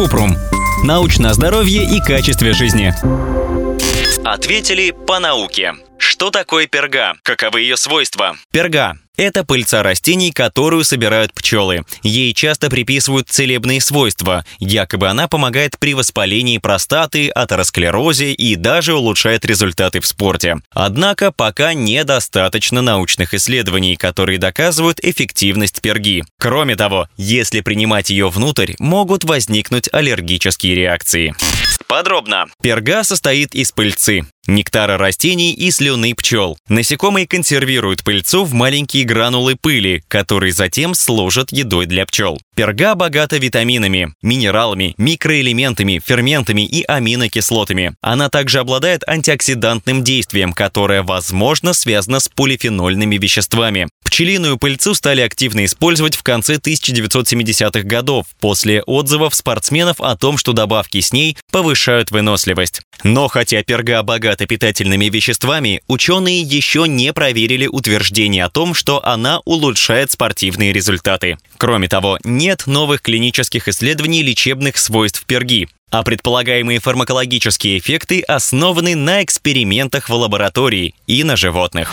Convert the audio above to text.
Купрум. Научное здоровье и качестве жизни. Ответили по науке. Что такое перга? Каковы ее свойства? Перга это пыльца растений, которую собирают пчелы. Ей часто приписывают целебные свойства. Якобы она помогает при воспалении простаты, атеросклерозе и даже улучшает результаты в спорте. Однако пока недостаточно научных исследований, которые доказывают эффективность перги. Кроме того, если принимать ее внутрь, могут возникнуть аллергические реакции. Подробно. Перга состоит из пыльцы, нектара растений и слюны пчел. Насекомые консервируют пыльцу в маленькие гранулы пыли, которые затем служат едой для пчел. Перга богата витаминами, минералами, микроэлементами, ферментами и аминокислотами. Она также обладает антиоксидантным действием, которое, возможно, связано с полифенольными веществами. Пчелиную пыльцу стали активно использовать в конце 1970-х годов после отзывов спортсменов о том, что добавки с ней повышают выносливость. Но хотя перга богата питательными веществами, ученые еще не проверили утверждение о том, что она улучшает спортивные результаты. Кроме того, нет новых клинических исследований лечебных свойств перги а предполагаемые фармакологические эффекты основаны на экспериментах в лаборатории и на животных.